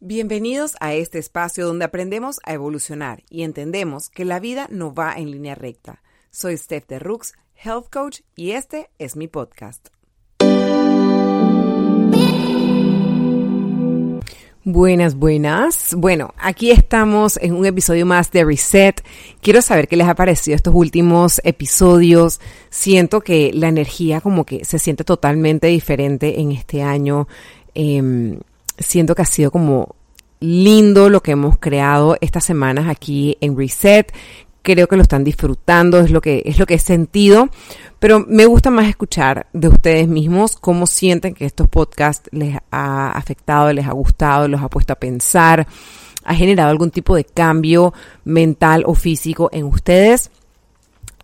Bienvenidos a este espacio donde aprendemos a evolucionar y entendemos que la vida no va en línea recta. Soy Steph de Rooks, Health Coach, y este es mi podcast. Buenas, buenas. Bueno, aquí estamos en un episodio más de Reset. Quiero saber qué les ha parecido estos últimos episodios. Siento que la energía como que se siente totalmente diferente en este año. Em, siento que ha sido como lindo lo que hemos creado estas semanas aquí en Reset. Creo que lo están disfrutando, es lo que, es lo que he sentido. Pero me gusta más escuchar de ustedes mismos cómo sienten que estos podcasts les ha afectado, les ha gustado, los ha puesto a pensar, ha generado algún tipo de cambio mental o físico en ustedes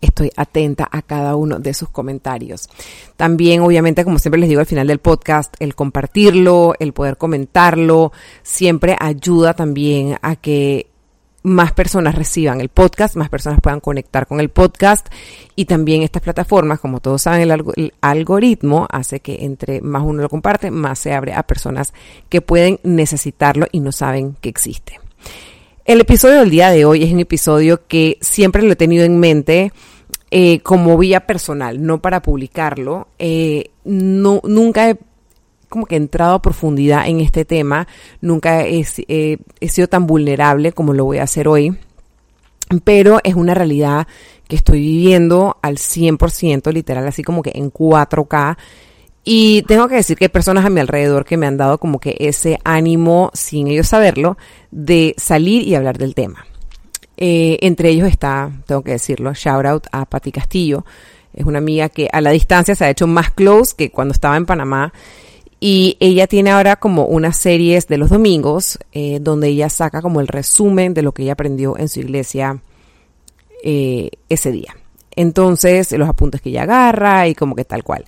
estoy atenta a cada uno de sus comentarios. También, obviamente, como siempre les digo al final del podcast, el compartirlo, el poder comentarlo, siempre ayuda también a que más personas reciban el podcast, más personas puedan conectar con el podcast y también estas plataformas, como todos saben, el, algoritmo hace que entre más uno lo comparte, más se abre a personas que pueden necesitarlo y no saben que existe. El episodio del día de hoy es un episodio que siempre lo he tenido en mente eh, como vía personal, no para publicarlo. Eh, no, nunca he como que entrado a profundidad en este tema, nunca he, he sido tan vulnerable como lo voy a hacer hoy, pero es una realidad que estoy viviendo al 100%, literal, así como que en 4K. Y tengo que decir que hay personas a mi alrededor que me han dado como que ese ánimo, sin ellos saberlo, de salir y hablar del tema. Eh, entre ellos está, tengo que decirlo, shout out a Patti Castillo. Es una amiga que a la distancia se ha hecho más close que cuando estaba en Panamá. Y ella tiene ahora como unas series de los domingos eh, donde ella saca como el resumen de lo que ella aprendió en su iglesia eh, ese día. Entonces, los apuntes que ella agarra y como que tal cual.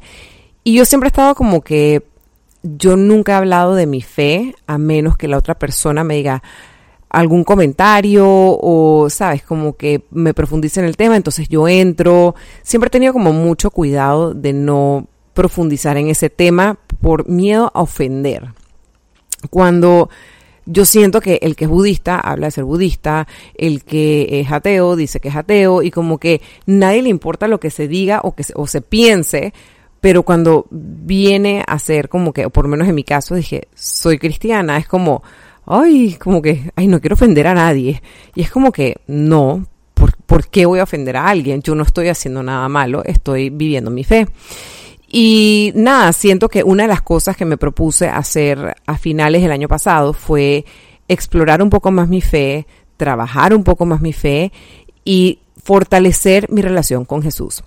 Y yo siempre he estado como que yo nunca he hablado de mi fe a menos que la otra persona me diga, algún comentario o, sabes, como que me profundice en el tema, entonces yo entro. Siempre he tenido como mucho cuidado de no profundizar en ese tema por miedo a ofender. Cuando yo siento que el que es budista habla de ser budista, el que es ateo dice que es ateo y como que nadie le importa lo que se diga o que se, o se piense, pero cuando viene a ser como que, o por lo menos en mi caso, dije, soy cristiana, es como, ay, como que, ay, no quiero ofender a nadie. Y es como que, no, ¿por, qué voy a ofender a alguien? Yo no estoy haciendo nada malo, estoy viviendo mi fe. Y nada, siento que una de las cosas que me propuse hacer a finales del año pasado fue explorar un poco más mi fe, trabajar un poco más mi fe y fortalecer mi relación con Jesús.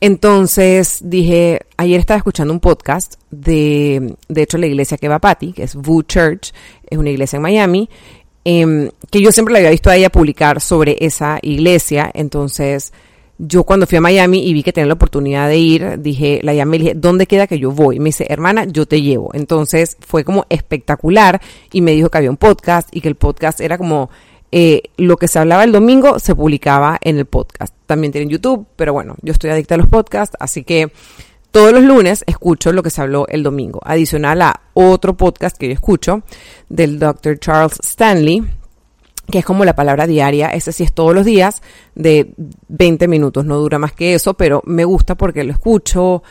Entonces dije, ayer estaba escuchando un podcast de, de hecho, la iglesia que va a Patty, que es Voo Church, es una iglesia en Miami, eh, que yo siempre la había visto a ella publicar sobre esa iglesia. Entonces, yo cuando fui a Miami y vi que tenía la oportunidad de ir, dije, la llamé y dije, ¿dónde queda que yo voy? Me dice, hermana, yo te llevo. Entonces, fue como espectacular y me dijo que había un podcast y que el podcast era como eh, lo que se hablaba el domingo se publicaba en el podcast. También tienen YouTube, pero bueno, yo estoy adicta a los podcasts, así que todos los lunes escucho lo que se habló el domingo. Adicional a otro podcast que yo escucho del Dr. Charles Stanley, que es como la palabra diaria, ese sí es todos los días, de 20 minutos, no dura más que eso, pero me gusta porque lo escucho,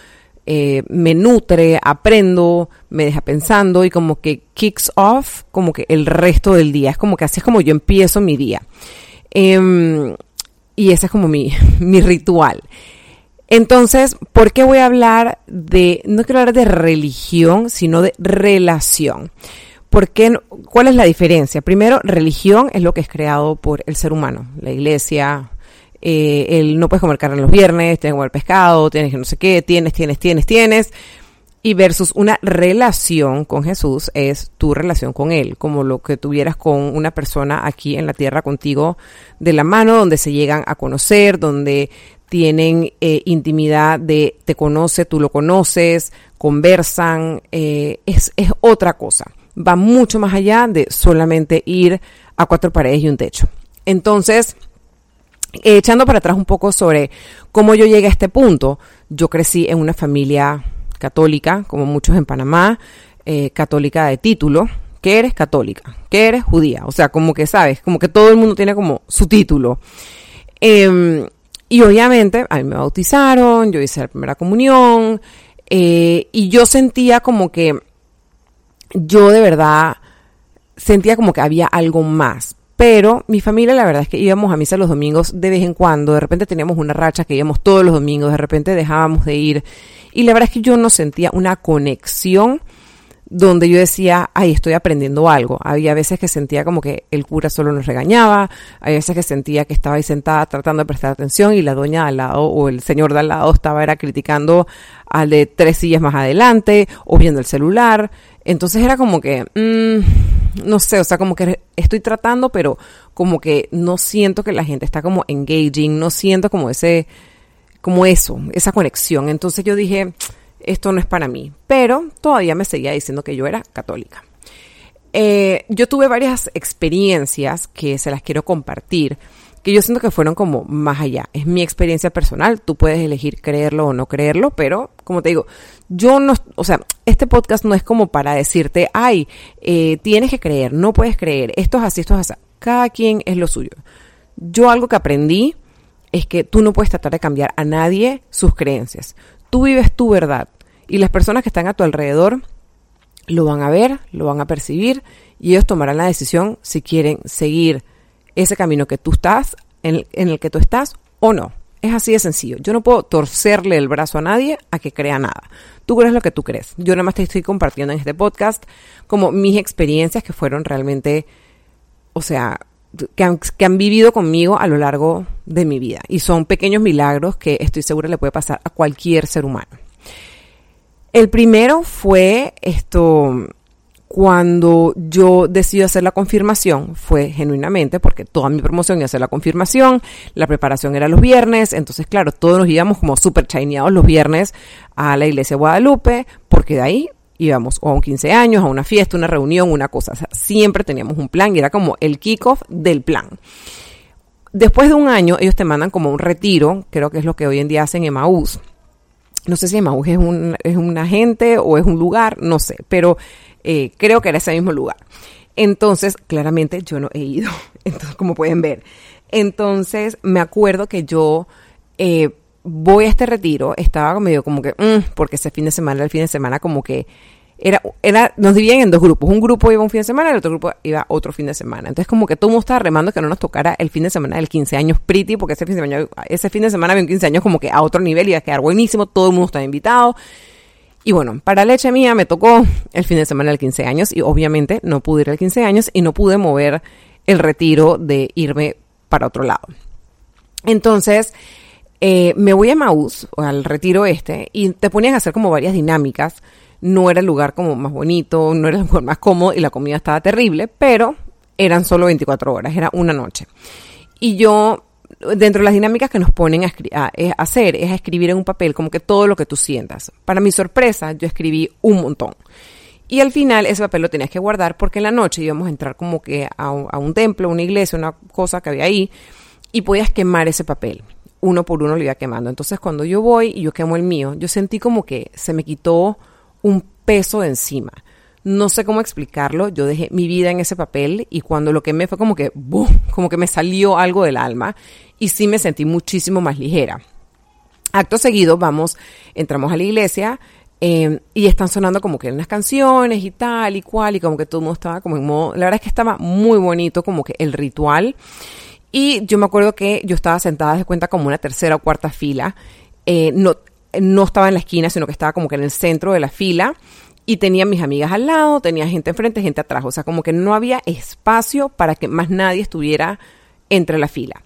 eh, me nutre, aprendo, me deja pensando y como que kicks off como que el resto del día. Es como que así es como yo empiezo mi día. Em, y ese es como mi, mi ritual. Entonces, ¿por qué voy a hablar de, no quiero hablar de religión, sino de relación? Porque, ¿Cuál es la diferencia? Primero, religión es lo que es creado por el ser humano, la iglesia, eh, el no puedes comer carne los viernes, tienes que comer pescado, tienes que no sé qué, tienes, tienes, tienes, tienes. Y versus una relación con Jesús es tu relación con Él, como lo que tuvieras con una persona aquí en la tierra contigo de la mano, donde se llegan a conocer, donde tienen eh, intimidad de te conoce, tú lo conoces, conversan, eh, es, es otra cosa. Va mucho más allá de solamente ir a cuatro paredes y un techo. Entonces, echando para atrás un poco sobre cómo yo llegué a este punto, yo crecí en una familia católica, como muchos en Panamá, eh, católica de título, ¿Qué eres católica? ¿Qué eres judía? O sea, como que sabes, como que todo el mundo tiene como su título. Em, y obviamente a mí me bautizaron, yo hice la primera comunión eh, y yo sentía como que yo de verdad sentía como que había algo más. Pero mi familia, la verdad es que íbamos a misa los domingos de vez en cuando. De repente teníamos una racha que íbamos todos los domingos, de repente dejábamos de ir. Y la verdad es que yo no sentía una conexión donde yo decía, ay, estoy aprendiendo algo. Había veces que sentía como que el cura solo nos regañaba, hay veces que sentía que estaba ahí sentada tratando de prestar atención y la doña al lado o el señor de al lado estaba era criticando al de tres sillas más adelante o viendo el celular. Entonces era como que, mmm, no sé, o sea, como que estoy tratando, pero como que no siento que la gente está como engaging, no siento como ese, como eso, esa conexión. Entonces yo dije, esto no es para mí, pero todavía me seguía diciendo que yo era católica. Eh, yo tuve varias experiencias que se las quiero compartir, que yo siento que fueron como más allá. Es mi experiencia personal, tú puedes elegir creerlo o no creerlo, pero como te digo, yo no, o sea, este podcast no es como para decirte, ay, eh, tienes que creer, no puedes creer, esto es así, esto es así. Cada quien es lo suyo. Yo algo que aprendí es que tú no puedes tratar de cambiar a nadie sus creencias. Tú vives tu verdad y las personas que están a tu alrededor lo van a ver, lo van a percibir y ellos tomarán la decisión si quieren seguir ese camino que tú estás, en el, que tú estás o no. Es así de sencillo. Yo no puedo torcerle el brazo a nadie a que crea nada. Tú crees lo que tú crees. Yo nada más te estoy compartiendo en este podcast como mis experiencias que fueron realmente, o sea, que han, que han, vivido conmigo a lo largo de mi vida. Y son pequeños milagros que estoy segura le puede pasar a cualquier ser humano. El primero fue esto, cuando yo decidí hacer la confirmación, fue genuinamente porque toda mi promoción iba a hacer la confirmación, la preparación era los viernes, entonces claro, todos nos íbamos como súper chaineados los viernes a la iglesia Guadalupe, porque de ahí íbamos o a un 15 años, a una fiesta, una reunión, una cosa, siempre teníamos un plan y era como el kickoff del plan. Después de un año, ellos te mandan como un retiro, creo que es lo que hoy en día hacen en Maús no sé si Emmaus es un, es un agente o es un lugar, no sé, pero eh, creo que era ese mismo lugar. Entonces, claramente yo no he ido, entonces, como pueden ver. Entonces, me acuerdo que yo eh, voy a este retiro, estaba medio como que, mm, porque ese fin de semana, el fin de semana como que era, era, nos dividían en dos grupos. Un grupo iba un fin de semana el otro grupo iba otro fin de semana. Entonces, como que todo el mundo estaba remando que no nos tocara el fin de semana del 15 años pretty, porque ese fin de semana, ese fin de semana había un 15 años como que a otro nivel, iba a quedar buenísimo, todo el mundo estaba invitado. Y bueno, para leche mía me tocó el fin de semana del 15 años y obviamente no pude ir al 15 años y no pude mover el retiro de irme para otro lado. Entonces, eh, me voy a Maús, al retiro este, y te ponían a hacer como varias dinámicas no era el lugar como más bonito, no era el lugar más cómodo y la comida estaba terrible, pero eran solo 24 horas, era una noche. Y yo, dentro de las dinámicas que nos ponen a, hacer, es a escribir en un papel como que todo lo que tú sientas. Para mi sorpresa, yo escribí un montón. Y al final ese papel lo tenías que guardar porque en la noche íbamos a entrar como que a a un templo, una iglesia, una cosa que había ahí, y podías quemar ese papel uno por uno lo iba quemando. Entonces cuando yo voy y yo quemo el mío, yo sentí como que se me quitó un peso de encima. No sé cómo explicarlo, yo dejé mi vida en ese papel y cuando lo quemé fue como que, ¡boom! como que me salió algo del alma y sí me sentí muchísimo más ligera. Acto seguido, vamos, entramos a la iglesia em, y están sonando como que unas canciones y tal y cual y como que todo el mundo estaba como en modo, la verdad es que estaba muy bonito como que el ritual y yo me acuerdo que yo estaba sentada de cuenta como una tercera o cuarta fila, eh, no, no estaba en la esquina, sino que estaba como que en el centro de la fila y tenía mis amigas al lado, tenía gente enfrente, gente atrás, o sea, como que no había espacio para que más nadie estuviera entre la fila.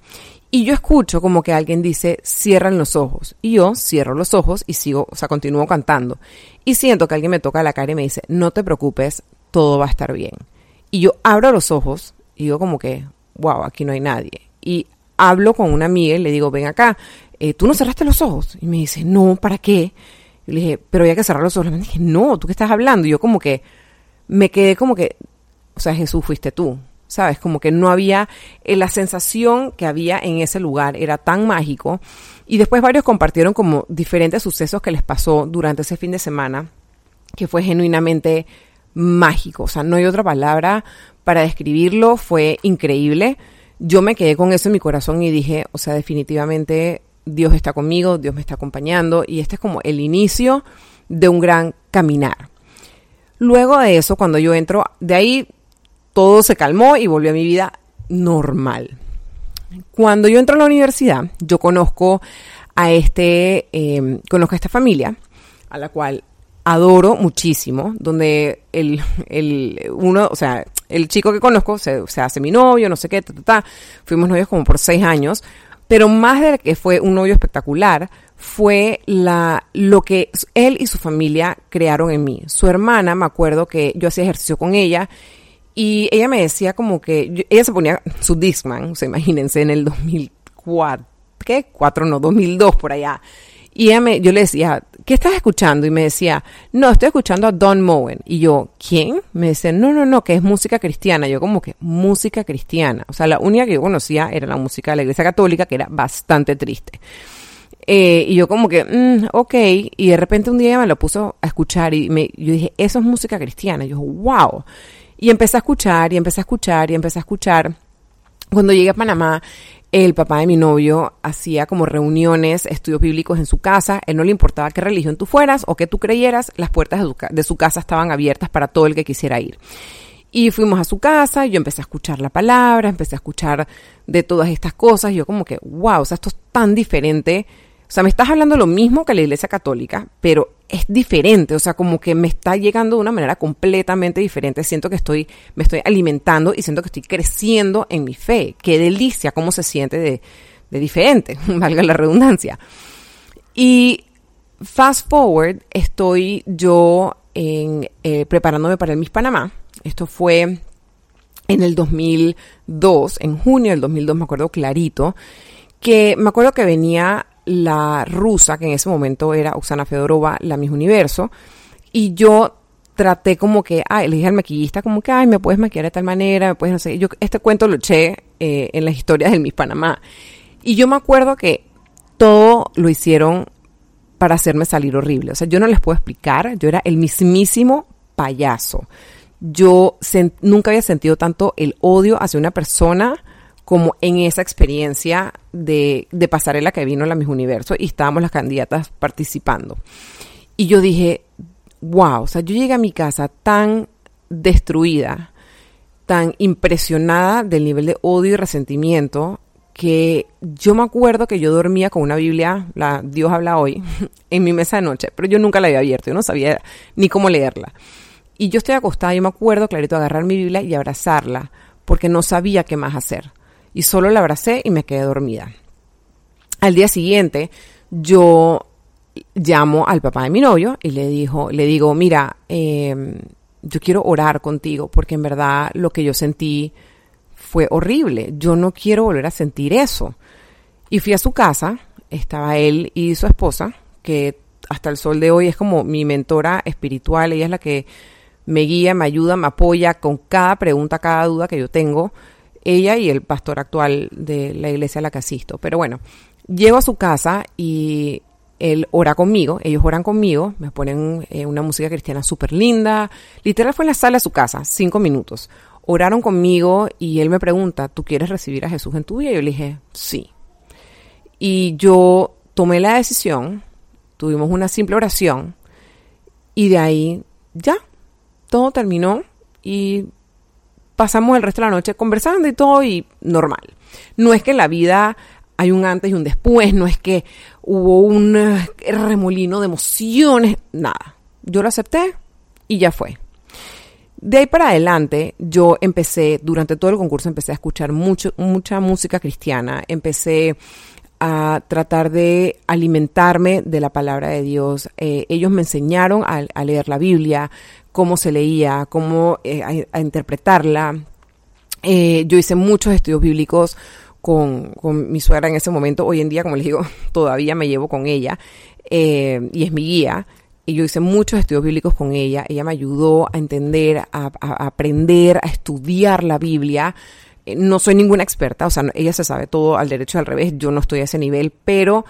Y yo escucho como que alguien dice, cierran los ojos. Y yo cierro los ojos y sigo, o sea, continúo cantando. Y siento que alguien me toca la cara y me dice, no te preocupes, todo va a estar bien. Y yo abro los ojos y digo como que, wow, aquí no hay nadie. Y hablo con una amiga y le digo, ven acá, eh, ¿tú no cerraste los ojos? Y me dice, no, ¿para qué? Y le dije, pero había que cerrar los ojos. Me dije, no, ¿tú qué estás hablando? Y yo como que me quedé como que, o sea, Jesús fuiste tú, ¿sabes? Como que no había, eh, la sensación que había en ese lugar era tan mágico. Y después varios compartieron como diferentes sucesos que les pasó durante ese fin de semana, que fue genuinamente mágico, o sea, no hay otra palabra para describirlo, fue increíble. Yo me quedé con eso en mi corazón y dije, o sea, definitivamente Dios está conmigo, Dios me está acompañando y este es como el inicio de un gran caminar. Luego de eso, cuando yo entro, de ahí todo se calmó y volvió a mi vida normal. Cuando yo entro a la universidad, yo conozco a este, em, conozco esta familia, a la cual adoro muchísimo, donde el, el uno, o sea, el chico que conozco se, se hace mi novio, no sé qué, ta, ta, ta. fuimos novios como por seis años, pero más de que fue un novio espectacular, fue la, lo que él y su familia crearon en mí. Su hermana, me acuerdo que yo hacía ejercicio con ella y ella me decía como que, ella se ponía su Discman, o sea, imagínense, en el 2004, ¿qué? 4 no, 2002 por allá. Y ella me, yo le decía, ¿qué estás escuchando? Y me decía, no, estoy escuchando a Don Moen. Y yo, ¿quién? Me dice, no, no, no, que es música cristiana. Yo como que, música cristiana. O sea, la única que yo conocía era la música de la Iglesia Católica, que era bastante triste. Eh, y yo como que, mm, ok, y de repente un día me lo puso a escuchar y me, yo dije, eso es música cristiana. Y yo, wow. Y empecé a escuchar y empecé a escuchar y empecé a escuchar. Cuando llegué a Panamá, el papá de mi novio hacía como reuniones, estudios bíblicos en su casa. Él no le importaba qué religión tú fueras o qué tú creyeras, las puertas de su, de su casa estaban abiertas para todo el que quisiera ir. Y fuimos a su casa, yo empecé a escuchar la palabra, empecé a escuchar de todas estas cosas. Yo como que, wow, o sea, esto es tan diferente sea, me estás hablando lo mismo que la Iglesia Católica, pero es diferente, o sea, como que me está llegando de una manera completamente diferente. Siento que estoy, me estoy alimentando y siento que estoy creciendo en mi fe. Qué delicia, cómo se siente de, diferente, valga la redundancia. Y fast forward, estoy yo en, eh, preparándome para el Miss Panamá. Esto fue en el 2002, en junio del 2002, me acuerdo clarito, que me acuerdo que venía la rusa, que en ese momento era Oksana Fedorova, la Miss Universo, y yo traté como que, ay, le dije al maquillista como que, ay, me puedes maquillar de tal manera, me puedes, no sé, yo este cuento lo eché eh, en las historias del Miss Panamá. Y yo me acuerdo que todo lo hicieron para hacerme salir horrible. O sea, yo no les puedo explicar, yo era el mismísimo payaso. Yo nunca había sentido tanto el odio hacia una persona como en esa experiencia de, pasarela que vino la Miss Universo y estábamos las candidatas participando. Y yo dije, wow, o sea, yo llegué a mi casa tan destruida, tan impresionada del nivel de odio y resentimiento que yo me acuerdo que yo dormía con una Biblia, la Dios habla hoy, en mi mesa de noche, pero yo nunca la había abierto, yo no sabía ni cómo leerla. Y yo estoy acostada y me acuerdo clarito agarrar mi Biblia y abrazarla, porque no sabía qué más hacer y solo la abracé y me quedé dormida. Al día siguiente, yo llamo al papá de mi novio y le dijo, le digo, mira, em, yo quiero orar contigo porque en verdad lo que yo sentí fue horrible. Yo no quiero volver a sentir eso. Y fui a su casa, estaba él y su esposa, que hasta el sol de hoy es como mi mentora espiritual, ella es la que me guía, me ayuda, me apoya con cada pregunta, cada duda que yo tengo ella y el pastor actual de la iglesia a la que. Pero bueno, llego a su casa y él ora conmigo, ellos oran conmigo, me ponen eh, una música cristiana súper linda. Literal fue en la sala de su casa, cinco minutos. Oraron conmigo y él me pregunta, ¿tú quieres recibir a Jesús en tu vida? Y yo le dije, sí. Y yo tomé la decisión, tuvimos una simple oración y de ahí ya, todo terminó y pasamos el resto de la noche conversando y todo y normal. No es que en la vida hay un antes y un después, no es que hubo un eh, remolino de emociones, nada. Yo lo acepté y ya fue. De ahí para adelante, yo empecé, durante todo el concurso, empecé a escuchar mucho, mucha música cristiana, empecé a tratar de alimentarme de la palabra de Dios. Eh, ellos me enseñaron a, leer la Biblia, cómo se leía, cómo eh, a, interpretarla. Eh, yo hice muchos estudios bíblicos con, mi suegra en ese momento. Hoy en día, como les digo, todavía me llevo con ella y es mi guía. Y yo hice muchos estudios bíblicos con ella. Ella me ayudó a entender, a aprender, a estudiar la Biblia. Eh, no soy ninguna experta, o sea, ella se sabe todo al derecho y al revés, yo no estoy a ese nivel, pero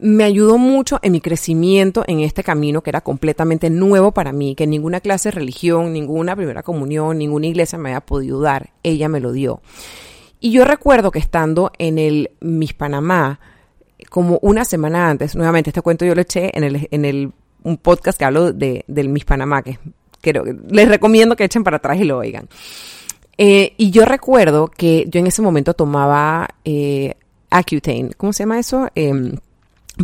me ayudó mucho en mi crecimiento en este camino que era completamente nuevo para mí, que ninguna clase de religión, ninguna primera comunión, ninguna iglesia me había podido dar. Ella me lo dio. Y yo recuerdo que estando en el Miss Panamá, como una semana antes, nuevamente este cuento yo lo eché en el, en el un podcast que hablo de, del Miss Panamá, que les recomiendo que echen para atrás y lo oigan. Eh, y yo recuerdo que yo en ese momento tomaba eh, Accutane, ¿cómo se llama eso? Eh,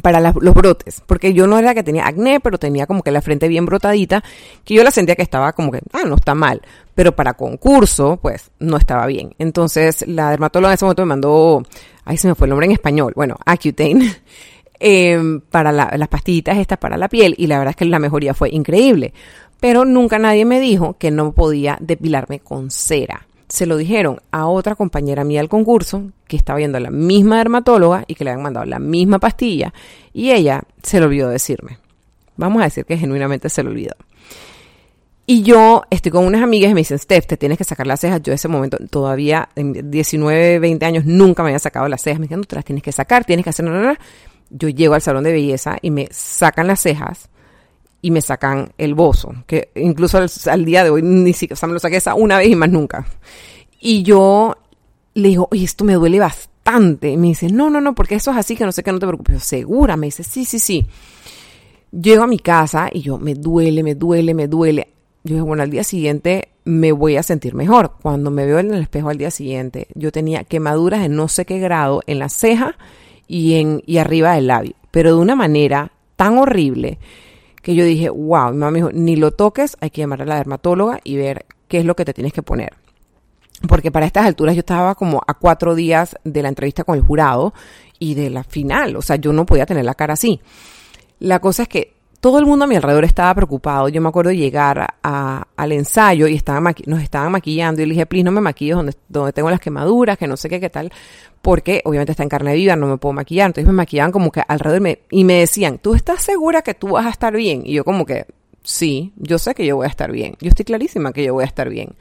para los brotes, porque yo no era que tenía acné, pero tenía como que la frente bien brotadita, que yo la sentía que estaba como que, ah, no está mal, pero para concurso, pues no estaba bien. Entonces la dermatóloga en ese momento me mandó, ahí se me fue el nombre en español, bueno, Accutane, eh, para las pastillitas estas para la piel, y la verdad es que la mejoría fue increíble, pero nunca nadie me dijo que no podía depilarme con cera se lo dijeron a otra compañera mía del concurso que estaba viendo a la misma dermatóloga y que le habían mandado la misma pastilla y ella se lo olvidó decirme. Vamos a decir que genuinamente se lo olvidó. Y yo estoy con unas amigas y me dicen, Steph, te tienes que sacar las cejas. Yo en ese momento todavía, en 19, 20 años, nunca me había sacado las cejas. Me dijeron, te las tienes que sacar, tienes que hacer... Yo llego al salón de belleza y me sacan las cejas y me sacan el bozo, que incluso al, día de hoy ni siquiera, me lo saqué esa una vez y más nunca. Y yo le digo, oye, esto me duele bastante. Me dice, no, no, no, porque eso es así, que no sé qué, no te preocupes. Segura, me dice, sí, sí, sí. Llego a mi casa y yo, me duele, me duele, me duele. Yo digo, bueno, al día siguiente me voy a sentir mejor. Cuando me veo en el espejo al día siguiente, yo tenía quemaduras en no sé qué grado en la ceja y, en, y arriba del labio, pero de una manera tan horrible que yo dije, wow, mi mamá me dijo, ni lo toques, hay que llamar a la dermatóloga y ver qué es lo que te tienes que poner. Porque para estas alturas yo estaba como a cuatro días de la entrevista con el jurado y de la final, o sea, yo no podía tener la cara así. La cosa es que todo el mundo a mi alrededor estaba preocupado. Yo me acuerdo llegar al ensayo y estaban nos estaban maquillando. Y le dije, please, no me maquilles donde, tengo las quemaduras, que no sé qué, qué tal. Porque obviamente está en carne viva, no me puedo maquillar. Entonces me maquillaban como que alrededor y me decían, ¿tú estás segura que tú vas a estar bien? Y yo como que, sí, yo sé que yo voy a estar bien. Yo estoy clarísima que yo voy a estar bien.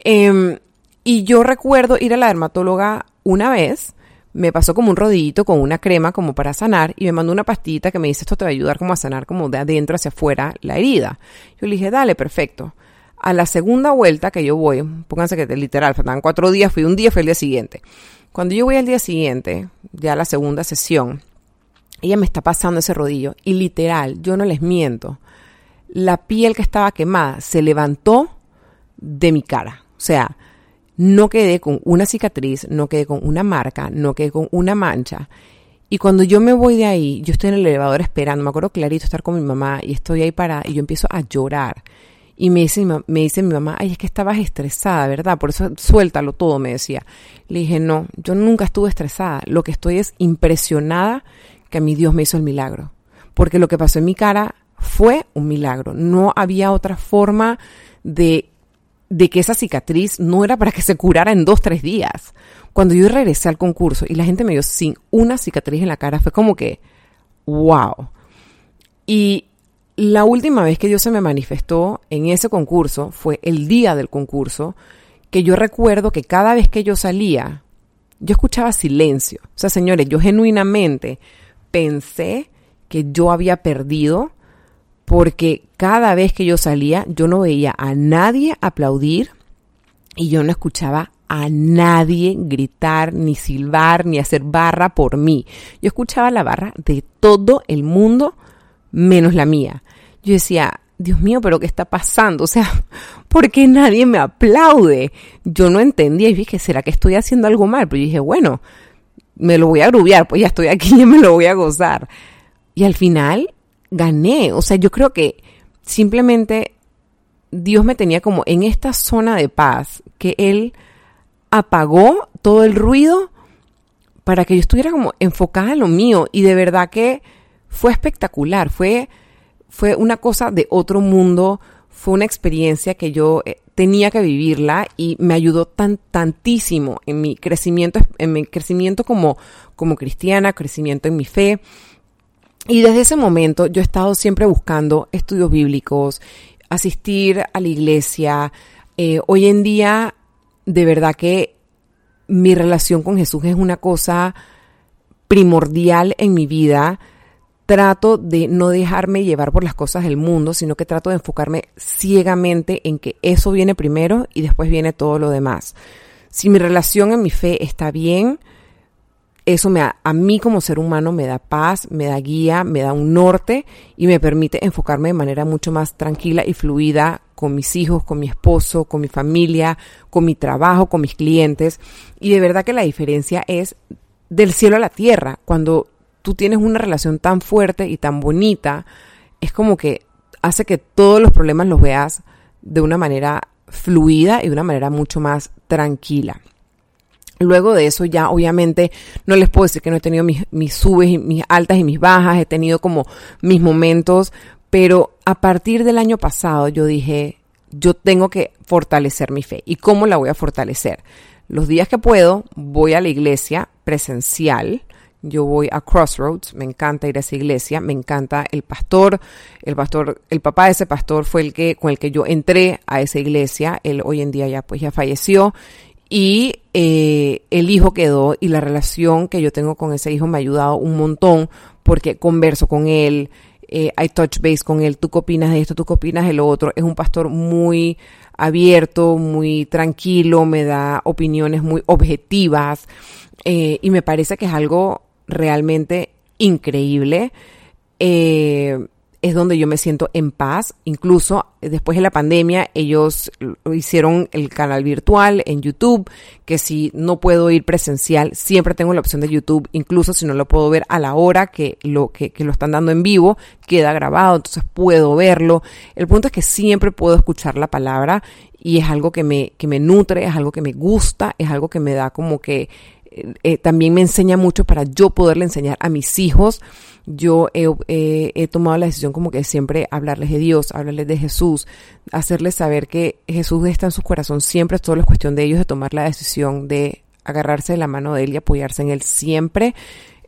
Em, y yo recuerdo ir a la dermatóloga una vez me pasó como un rodillito con una crema como para sanar y me mandó una pastita que me dice esto te va a ayudar como a sanar como de adentro hacia afuera la herida. Yo le dije, dale, perfecto. A la segunda vuelta que yo voy, pónganse que literal, faltan cuatro días, fui un día, fue el día siguiente. Cuando yo voy al día siguiente, ya la segunda sesión, ella me está pasando ese rodillo y literal, yo no les miento, la piel que estaba quemada se levantó de mi cara. O sea, no quedé con una cicatriz, no quedé con una marca, no quedé con una mancha. Y cuando yo me voy de ahí, yo estoy en el elevador esperando, me acuerdo clarito estar con mi mamá y estoy ahí para, y yo empiezo a llorar. Y me dice, me dice mi mamá, ay, es que estabas estresada, ¿verdad? Por eso suéltalo todo, me decía. Le dije, no, yo nunca estuve estresada. Lo que estoy es impresionada que mi Dios me hizo el milagro. Porque lo que pasó en mi cara fue un milagro. No había otra forma de de que esa cicatriz no era para que se curara en dos, tres días. Cuando yo regresé al concurso y la gente me vio sin una cicatriz en la cara, fue como que, wow. Y la última vez que Dios se me manifestó en ese concurso fue el día del concurso, que yo recuerdo que cada vez que yo salía, yo escuchaba silencio. O sea, señores, yo genuinamente pensé que yo había perdido porque cada vez que yo salía yo no veía a nadie aplaudir y yo no escuchaba a nadie gritar, ni silbar, ni hacer barra por mí. Yo escuchaba la barra de todo el mundo menos la mía. Yo decía, Dios mío, pero ¿qué está pasando? O sea, ¿por qué nadie me aplaude? Yo no entendía y dije, ¿será que estoy haciendo algo mal? Pero yo dije, bueno, me lo voy a grubiar, pues ya estoy aquí y me lo voy a gozar. Y al final gané. O sea, yo creo que simplemente Dios me tenía como en esta zona de paz, que Él apagó todo el ruido para que yo estuviera como enfocada en lo mío. Y de verdad que fue espectacular, fue, fue una cosa de otro mundo, fue una experiencia que yo eh, tenía que vivirla y me ayudó tan, tantísimo en mi crecimiento, en mi crecimiento como, como cristiana, crecimiento en mi fe. Y desde ese momento yo he estado siempre buscando estudios bíblicos, asistir a la iglesia. Eh, hoy en día, de verdad que mi relación con Jesús es una cosa primordial en mi vida, trato de no dejarme llevar por las cosas del mundo, sino que trato de enfocarme ciegamente en que eso viene primero y después viene todo lo demás. Si mi relación en mi fe está bien, eso me a mí como ser humano me da paz, me da guía, me da un norte y me permite enfocarme de manera mucho más tranquila y fluida con mis hijos, con mi esposo, con mi familia, con mi trabajo, con mis clientes. Y de verdad que la diferencia es del cielo a la tierra. Cuando tú tienes una relación tan fuerte y tan bonita, es como que hace que todos los problemas los veas de una manera fluida y de una manera mucho más tranquila. Luego de eso ya obviamente no les puedo decir que no he tenido mis, subes y mis altas y mis bajas, he tenido como mis momentos, pero a partir del año pasado yo dije, yo tengo que fortalecer mi fe. ¿Y cómo la voy a fortalecer? Los días que puedo voy a la iglesia presencial, yo voy a Crossroads, me encanta ir a esa iglesia, me encanta el pastor, el pastor, el papá de ese pastor fue el que con el que yo entré a esa iglesia, él hoy en día ya pues ya falleció y eh, el hijo quedó y la relación que yo tengo con ese hijo me ha ayudado un montón porque converso con él, eh, hay touch base con él, tú qué opinas de esto, tú qué opinas de lo otro. Es un pastor muy abierto, muy tranquilo, me da opiniones muy objetivas eh, y me parece que es algo realmente increíble. Eh, es donde yo me siento en paz. Incluso después de la pandemia, ellos hicieron el canal virtual en YouTube, que si no puedo ir presencial, siempre tengo la opción de YouTube, incluso si no lo puedo ver a la hora que lo, que, que lo están dando en vivo, queda grabado, entonces puedo verlo. El punto es que siempre puedo escuchar la palabra y es algo que me, que me nutre, es algo que me gusta, es algo que me da como que eh, también me enseña mucho para yo poderle enseñar a mis hijos yo he, tomado la decisión como que siempre hablarles de Dios, hablarles de Jesús, hacerles saber que Jesús está en su corazón siempre, todo es cuestión de ellos de tomar la decisión de agarrarse de la mano de Él y apoyarse en Él siempre.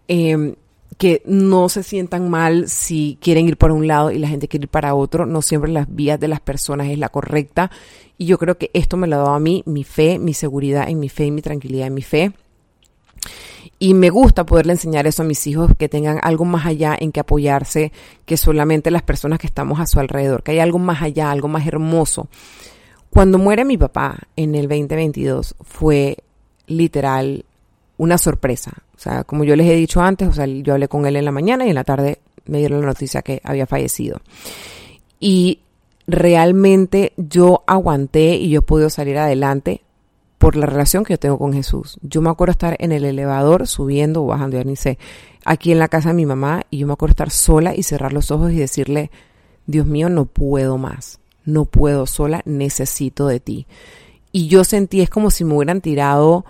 Em, que no se sientan mal si quieren ir por un lado y la gente quiere ir para otro. No siempre las vías de las personas es la correcta. Y yo creo que esto me lo ha dado a mí, mi fe, mi seguridad en mi fe y mi tranquilidad en mi fe. Y me gusta poderle enseñar eso a mis hijos, que tengan algo más allá en que apoyarse que solamente las personas que estamos a su alrededor, que hay algo más allá, algo más hermoso. Cuando muere mi papá en el 2022 fue literal una sorpresa. O sea, como yo les he dicho antes, o sea, yo hablé con él en la mañana y en la tarde me dieron la noticia que había fallecido. Y realmente yo aguanté y yo pude salir adelante por la relación que yo tengo con Jesús. Yo me acuerdo estar en el elevador subiendo o bajando, ya ni sé, aquí en la casa de mi mamá y yo me acuerdo estar sola y cerrar los ojos y decirle, Dios mío, no puedo más, no puedo sola, necesito de ti. Y yo sentí, es como si me hubieran tirado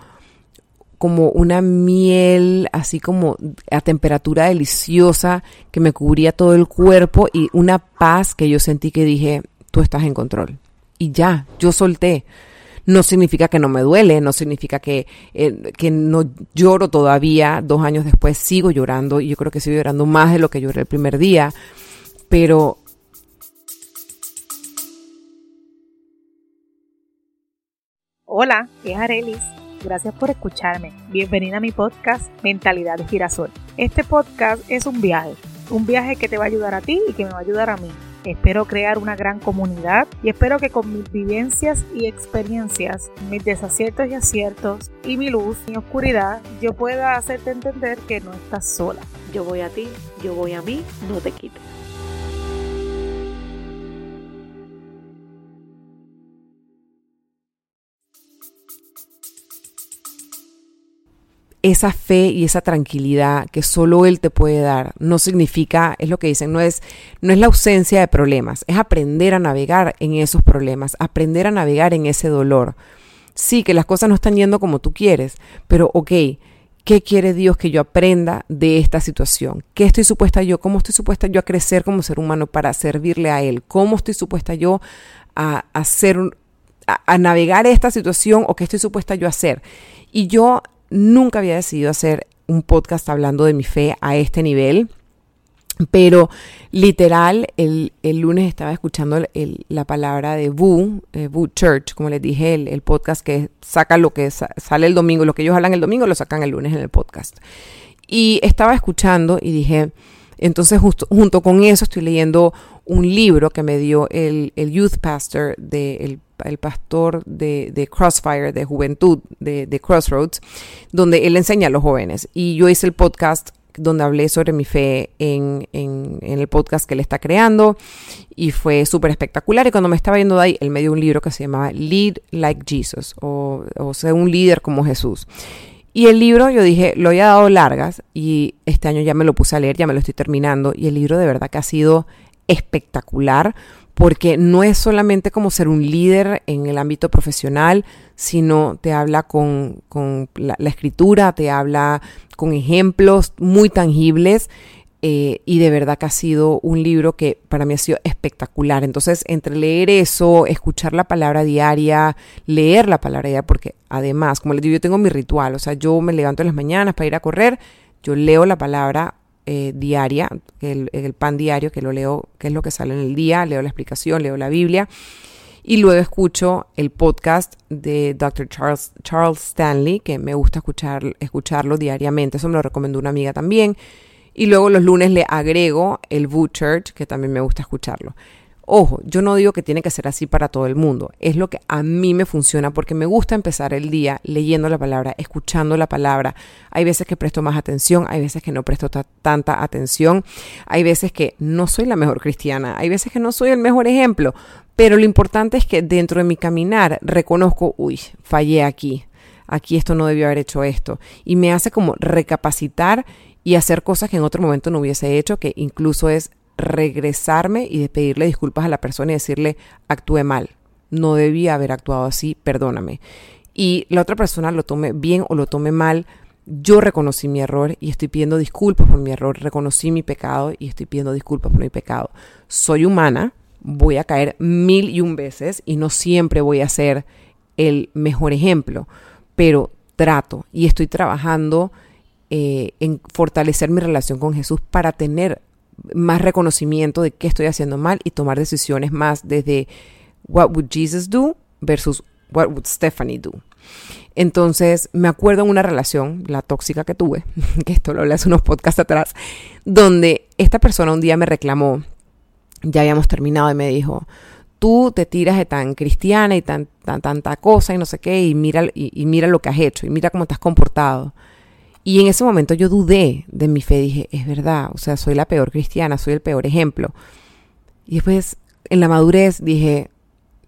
como una miel, así como a temperatura deliciosa que me cubría todo el cuerpo y una paz que yo sentí que dije, tú estás en control. Y ya, yo solté no significa que no me duele, no significa que, eh, que no lloro todavía, dos años después sigo llorando y yo creo que sigo llorando más de lo que lloré el primer día, pero... Hola, es Arelis. Gracias por escucharme. Bienvenida a mi podcast Mentalidad de Girasol. Este podcast es un viaje, un viaje que te va a ayudar a ti y que me va a ayudar a mí Espero crear una gran comunidad y espero que con mis vivencias y experiencias, mis desaciertos y aciertos y mi luz, mi oscuridad, yo pueda hacerte entender que no estás sola. Yo voy a ti, yo voy a mí, no te quites. Esa fe y esa tranquilidad que solo Él te puede dar no significa, es lo que dicen, no es, no es la ausencia de problemas, es aprender a navegar en esos problemas, aprender a navegar en ese dolor. Sí, que las cosas no están yendo como tú quieres, pero ok, ¿qué quiere Dios que yo aprenda de esta situación? ¿Qué estoy supuesta yo? ¿Cómo estoy supuesta yo a crecer como ser humano para servirle a Él? ¿Cómo estoy supuesta yo a hacer, a, a navegar esta situación o qué estoy supuesta yo a hacer? Y yo nunca había decidido hacer un podcast hablando de mi fe a este nivel. Pero literal, el, lunes estaba escuchando la palabra de Boo, eh, Boo Church, como les dije, el, podcast que saca lo que sale el domingo, lo que ellos hablan el domingo lo sacan el lunes en el podcast. Y estaba escuchando y dije, entonces justo, junto con eso estoy leyendo un libro que me dio el, el youth pastor, de, el, pastor de, Crossfire, de juventud, de, Crossroads, donde él enseña a los jóvenes. Y yo hice el podcast donde hablé sobre mi fe en, en, el podcast que él está creando y fue súper espectacular. Y cuando me estaba yendo de ahí, él me dio un libro que se llamaba Lead Like Jesus o, o sea, un líder como Jesús. Y el libro, yo dije, lo había dado largas y este año ya me lo puse a leer, ya me lo estoy terminando. Y el libro de verdad que ha sido espectacular porque no es solamente como ser un líder en el ámbito profesional, sino te habla con, la, escritura, te habla con ejemplos muy tangibles. Eh, y de verdad que ha sido un libro que para mí ha sido espectacular. Entonces, entre leer eso, escuchar la palabra diaria, leer la palabra diaria, porque además, como les digo, yo tengo mi ritual, o sea, yo me levanto en las mañanas para ir a correr, yo leo la palabra eh, diaria, el, pan diario, que lo leo, que es lo que sale en el día, leo la explicación, leo la Biblia. Y luego escucho el podcast de Dr. Charles, Charles Stanley, que me gusta escuchar, escucharlo diariamente. Eso me lo recomendó una amiga también. Y luego los lunes le agrego el Boo Church, que también me gusta escucharlo. Ojo, yo no digo que tiene que ser así para todo el mundo, es lo que a mí me funciona porque me gusta empezar el día leyendo la palabra, escuchando la palabra. Hay veces que presto más atención, hay veces que no presto tanta atención, hay veces que no soy la mejor cristiana, hay veces que no soy el mejor ejemplo, pero lo importante es que dentro de mi caminar reconozco, uy, fallé aquí, aquí esto no debió haber hecho esto, y me hace como recapacitar y hacer cosas que en otro momento no hubiese hecho, que incluso es regresarme y pedirle disculpas a la persona y decirle, actué mal, no debía haber actuado así, perdóname. Y la otra persona lo tome bien o lo tome mal, yo reconocí mi error y estoy pidiendo disculpas por mi error, reconocí mi pecado y estoy pidiendo disculpas por mi pecado. Soy humana, voy a caer mil y un veces y no siempre voy a ser el mejor ejemplo, pero trato y estoy trabajando eh, en fortalecer mi relación con Jesús para tener más reconocimiento de qué estoy haciendo mal y tomar decisiones más desde what would Jesus do versus what would Stephanie do. Entonces, me acuerdo en una relación, la tóxica que tuve, que esto lo hablé hace unos podcasts atrás, donde esta persona un día me reclamó, ya habíamos terminado y me dijo, tú te tiras de tan cristiana y tan, tan tanta cosa y no sé qué, y mira, y mira lo que has hecho, y mira cómo te has comportado. Y en ese momento yo dudé de mi fe, dije, es verdad, o sea, soy la peor cristiana, soy el peor ejemplo. Y después, en la madurez, dije,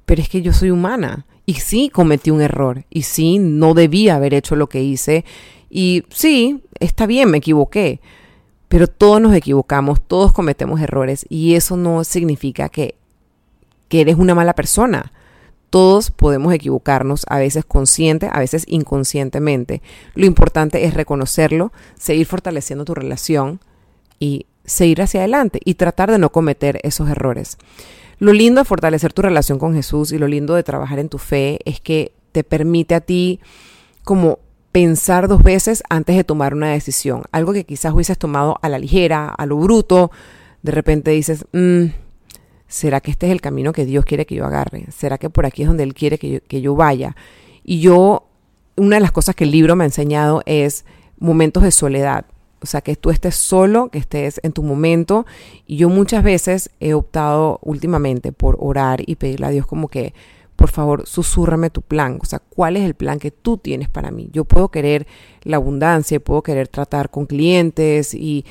pero es que yo soy humana. Y sí, cometí un error. Y sí, no debía haber hecho lo que hice. Y sí, está bien, me equivoqué. Pero todos nos equivocamos, todos cometemos errores. Y eso no significa que, que eres una mala persona. Todos podemos equivocarnos, a veces consciente, a veces inconscientemente. Lo importante es reconocerlo, seguir fortaleciendo tu relación y seguir hacia adelante y tratar de no cometer esos errores. Lo lindo de fortalecer tu relación con Jesús y lo lindo de trabajar en tu fe es que te permite a ti como pensar dos veces antes de tomar una decisión. Algo que quizás hubieses tomado a la ligera, a lo bruto. De repente dices, mmm, ¿Será que este es el camino que Dios quiere que yo agarre? ¿Será que por aquí es donde Él quiere que yo, que yo vaya? Y yo, una de las cosas que el libro me ha enseñado es momentos de soledad. O sea, que tú estés solo, que estés en tu momento. Y yo muchas veces he optado últimamente por orar y pedirle a Dios como que, por favor, susúrrame tu plan. O sea, ¿cuál es el plan que tú tienes para mí? Yo puedo querer la abundancia, puedo querer tratar con clientes y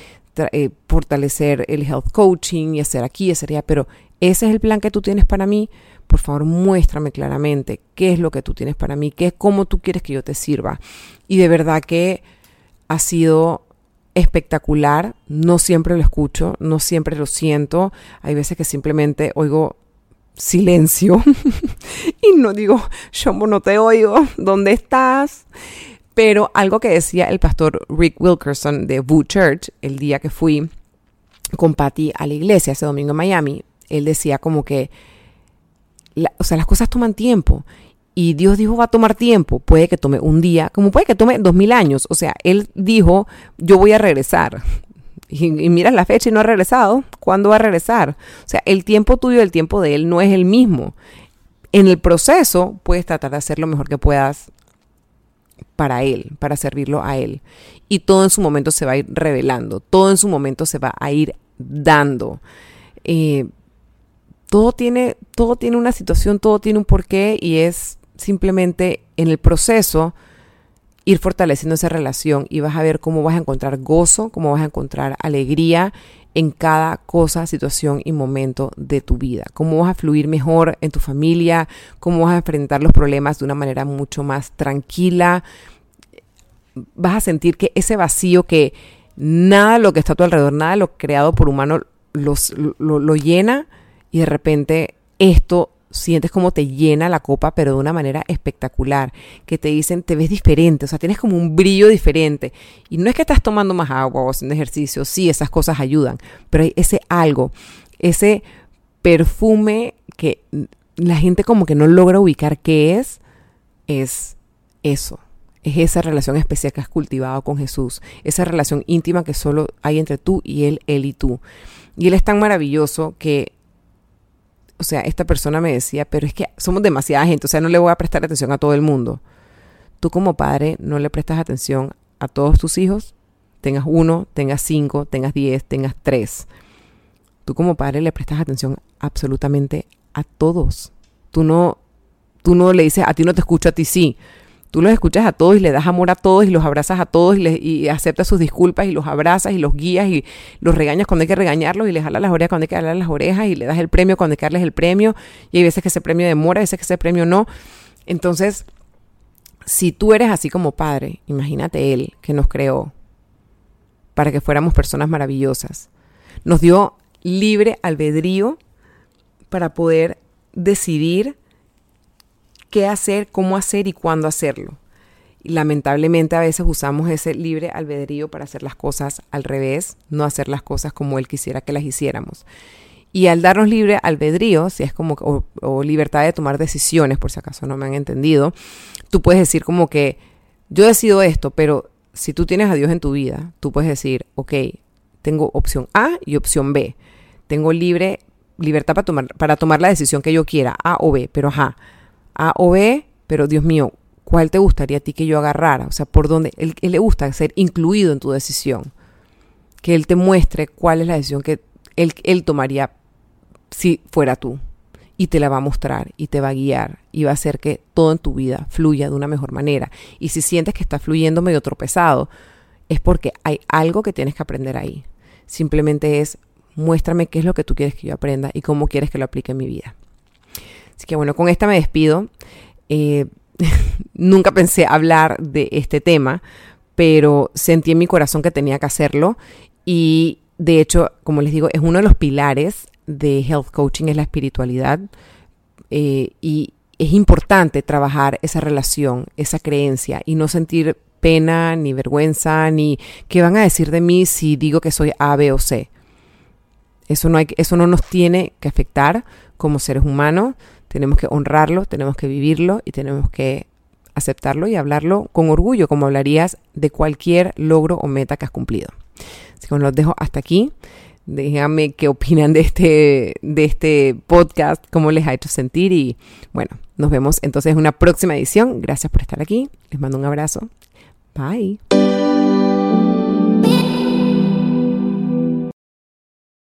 eh, fortalecer el health coaching y hacer aquí y hacer allá, pero ese es el plan que tú tienes para mí, por favor muéstrame claramente qué es lo que tú tienes para mí, qué es cómo tú quieres que yo te sirva. Y de verdad que ha sido espectacular, no siempre lo escucho, no siempre lo siento, hay veces que simplemente oigo silencio y no digo, yo no te oigo, ¿dónde estás? Pero algo que decía el pastor Rick Wilkerson de Boo Church el día que fui con Patty a la iglesia ese domingo en Miami, él decía como que, o sea, las cosas toman tiempo. Y Dios dijo va a tomar tiempo, puede que tome un día, como puede que tome dos mil años. O sea, Él dijo, yo voy a regresar. Y, y miras la fecha y no ha regresado. ¿Cuándo va a regresar? O sea, el tiempo tuyo y el tiempo de Él no es el mismo. En el proceso puedes tratar de hacer lo mejor que puedas para Él, para servirlo a Él. Y todo en su momento se va a ir revelando, todo en su momento se va a ir dando. Eh, todo, tiene, todo tiene una situación, todo tiene un porqué y es simplemente en el proceso ir fortaleciendo esa relación y vas a ver cómo vas a encontrar gozo, cómo vas a encontrar alegría en cada cosa, situación y momento de tu vida. Cómo vas a fluir mejor en tu familia, cómo vas a enfrentar los problemas de una manera mucho más tranquila. Vas a sentir que ese vacío que nada de lo que está a tu alrededor, nada de lo creado por humano los, lo, lo llena y de repente esto sientes como te llena la copa, pero de una manera espectacular, que te dicen, te ves diferente, o sea, tienes como un brillo diferente. Y no es que estás tomando más agua o haciendo ejercicio, sí, esas cosas ayudan, pero hay ese algo, ese perfume que la gente como que no logra ubicar qué es, es eso. Es esa relación especial que has cultivado con Jesús, esa relación íntima que solo hay entre tú y Él, Él y tú. Y Él es tan maravilloso que o sea, esta persona me decía, pero es que somos demasiada gente, o sea, no le voy a prestar atención a todo el mundo. Tú como padre no le prestas atención a todos tus hijos, tengas uno, tengas cinco, tengas diez, tengas tres. Tú como padre le prestas atención absolutamente a todos. Tú no, tú no le dices, a ti no te escucho, a ti sí. Tú los escuchas a todos y le das amor a todos y los abrazas a todos y, aceptas sus disculpas y los abrazas y los guías y los regañas cuando hay que regañarlos y les jalas las orejas cuando hay que jalar las orejas y le das el premio cuando hay que darles el premio y hay veces que ese premio demora, hay veces que ese premio no. Entonces, si tú eres así como padre, imagínate Él que nos creó para que fuéramos personas maravillosas. Nos dio libre albedrío para poder decidir qué hacer, cómo hacer y cuándo hacerlo. Y lamentablemente a veces usamos ese libre albedrío para hacer las cosas al revés, no hacer las cosas como él quisiera que las hiciéramos. Y al darnos libre albedrío, si es como, o, libertad de tomar decisiones, por si acaso no me han entendido, tú puedes decir como que yo decido esto, pero si tú tienes a Dios en tu vida, tú puedes decir, ok, tengo opción A y opción B. Tengo libre, libertad para tomar, para tomar la decisión que yo quiera, A o B, pero ajá a o B, pero Dios mío, ¿cuál te gustaría a ti que yo agarrara? O sea, ¿por dónde? Él, le gusta ser incluido en tu decisión. Que Él te muestre cuál es la decisión que él, él tomaría si fuera tú. Y te la va a mostrar y te va a guiar y va a hacer que todo en tu vida fluya de una mejor manera. Y si sientes que está fluyendo medio tropezado, es porque hay algo que tienes que aprender ahí. Simplemente es muéstrame qué es lo que tú quieres que yo aprenda y cómo quieres que lo aplique en mi vida. Así que bueno, con esta me despido. Eh, nunca pensé hablar de este tema, pero sentí en mi corazón que tenía que hacerlo y de hecho, como les digo, es uno de los pilares de health coaching, es la espiritualidad eh, y es importante trabajar esa relación, esa creencia y no sentir pena ni vergüenza ni qué van a decir de mí si digo que soy A, B o C. Eso no, hay, eso no nos tiene que afectar como seres humanos, tenemos que honrarlo, tenemos que vivirlo y tenemos que aceptarlo y hablarlo con orgullo, como hablarías de cualquier logro o meta que has cumplido. Así que los dejo hasta aquí. Déjame qué opinan de este, de este podcast, cómo les ha hecho sentir y bueno, nos vemos entonces en una próxima edición. Gracias por estar aquí. Les mando un abrazo. Bye.